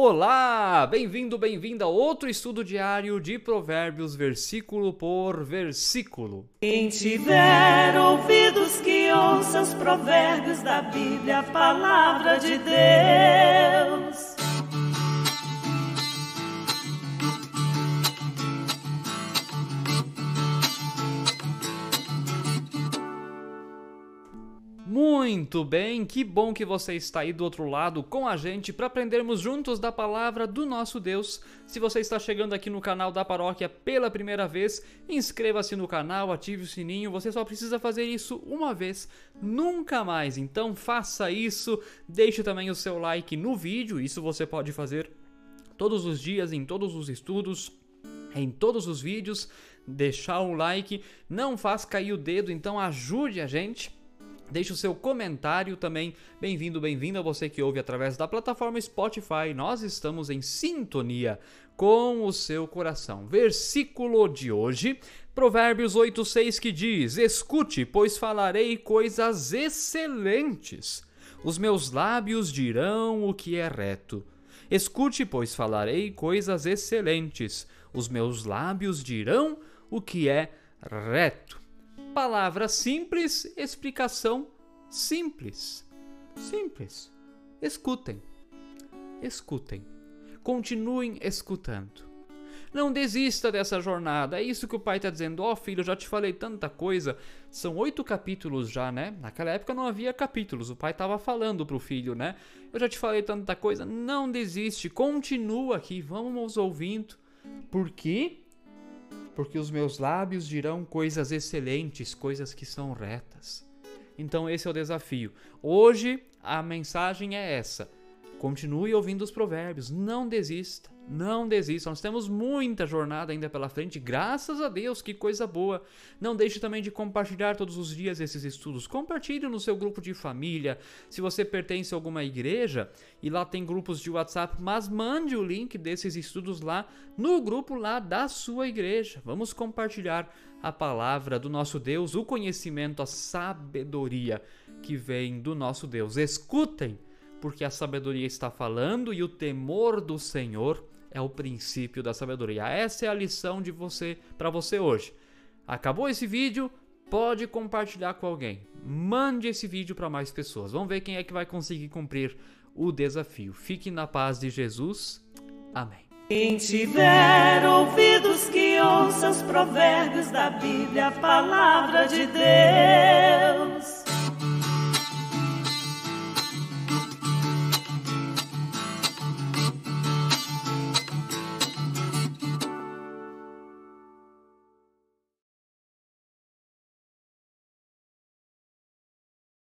Olá! Bem-vindo, bem-vinda a outro estudo diário de Provérbios, versículo por versículo. Quem tiver ouvidos que ouça os provérbios da Bíblia, a palavra de Deus. Muito bem, que bom que você está aí do outro lado com a gente para aprendermos juntos da palavra do nosso Deus. Se você está chegando aqui no canal da paróquia pela primeira vez, inscreva-se no canal, ative o sininho. Você só precisa fazer isso uma vez, nunca mais. Então faça isso. Deixe também o seu like no vídeo. Isso você pode fazer todos os dias em todos os estudos, em todos os vídeos. Deixar o like, não faz cair o dedo, então ajude a gente Deixe o seu comentário também. Bem-vindo, bem-vindo a você que ouve através da plataforma Spotify. Nós estamos em sintonia com o seu coração. Versículo de hoje, Provérbios 8:6 que diz: Escute, pois falarei coisas excelentes. Os meus lábios dirão o que é reto. Escute, pois falarei coisas excelentes. Os meus lábios dirão o que é reto. Palavra simples, explicação simples. Simples. Escutem. Escutem. Continuem escutando. Não desista dessa jornada. É isso que o pai está dizendo. Ó oh, filho, já te falei tanta coisa. São oito capítulos já, né? Naquela época não havia capítulos. O pai estava falando para o filho, né? Eu já te falei tanta coisa. Não desiste. Continua aqui. Vamos ouvindo. Por quê? Porque os meus lábios dirão coisas excelentes, coisas que são retas. Então, esse é o desafio. Hoje, a mensagem é essa. Continue ouvindo os provérbios, não desista. Não desista, nós temos muita jornada ainda pela frente, graças a Deus, que coisa boa. Não deixe também de compartilhar todos os dias esses estudos. Compartilhe no seu grupo de família. Se você pertence a alguma igreja e lá tem grupos de WhatsApp, mas mande o link desses estudos lá no grupo lá da sua igreja. Vamos compartilhar a palavra do nosso Deus, o conhecimento, a sabedoria que vem do nosso Deus. Escutem, porque a sabedoria está falando e o temor do Senhor é o princípio da sabedoria. Essa é a lição de você para você hoje. Acabou esse vídeo? Pode compartilhar com alguém. Mande esse vídeo para mais pessoas. Vamos ver quem é que vai conseguir cumprir o desafio. Fique na paz de Jesus. Amém. Quem tiver ouvidos que ouça os provérbios da Bíblia, a palavra de Deus.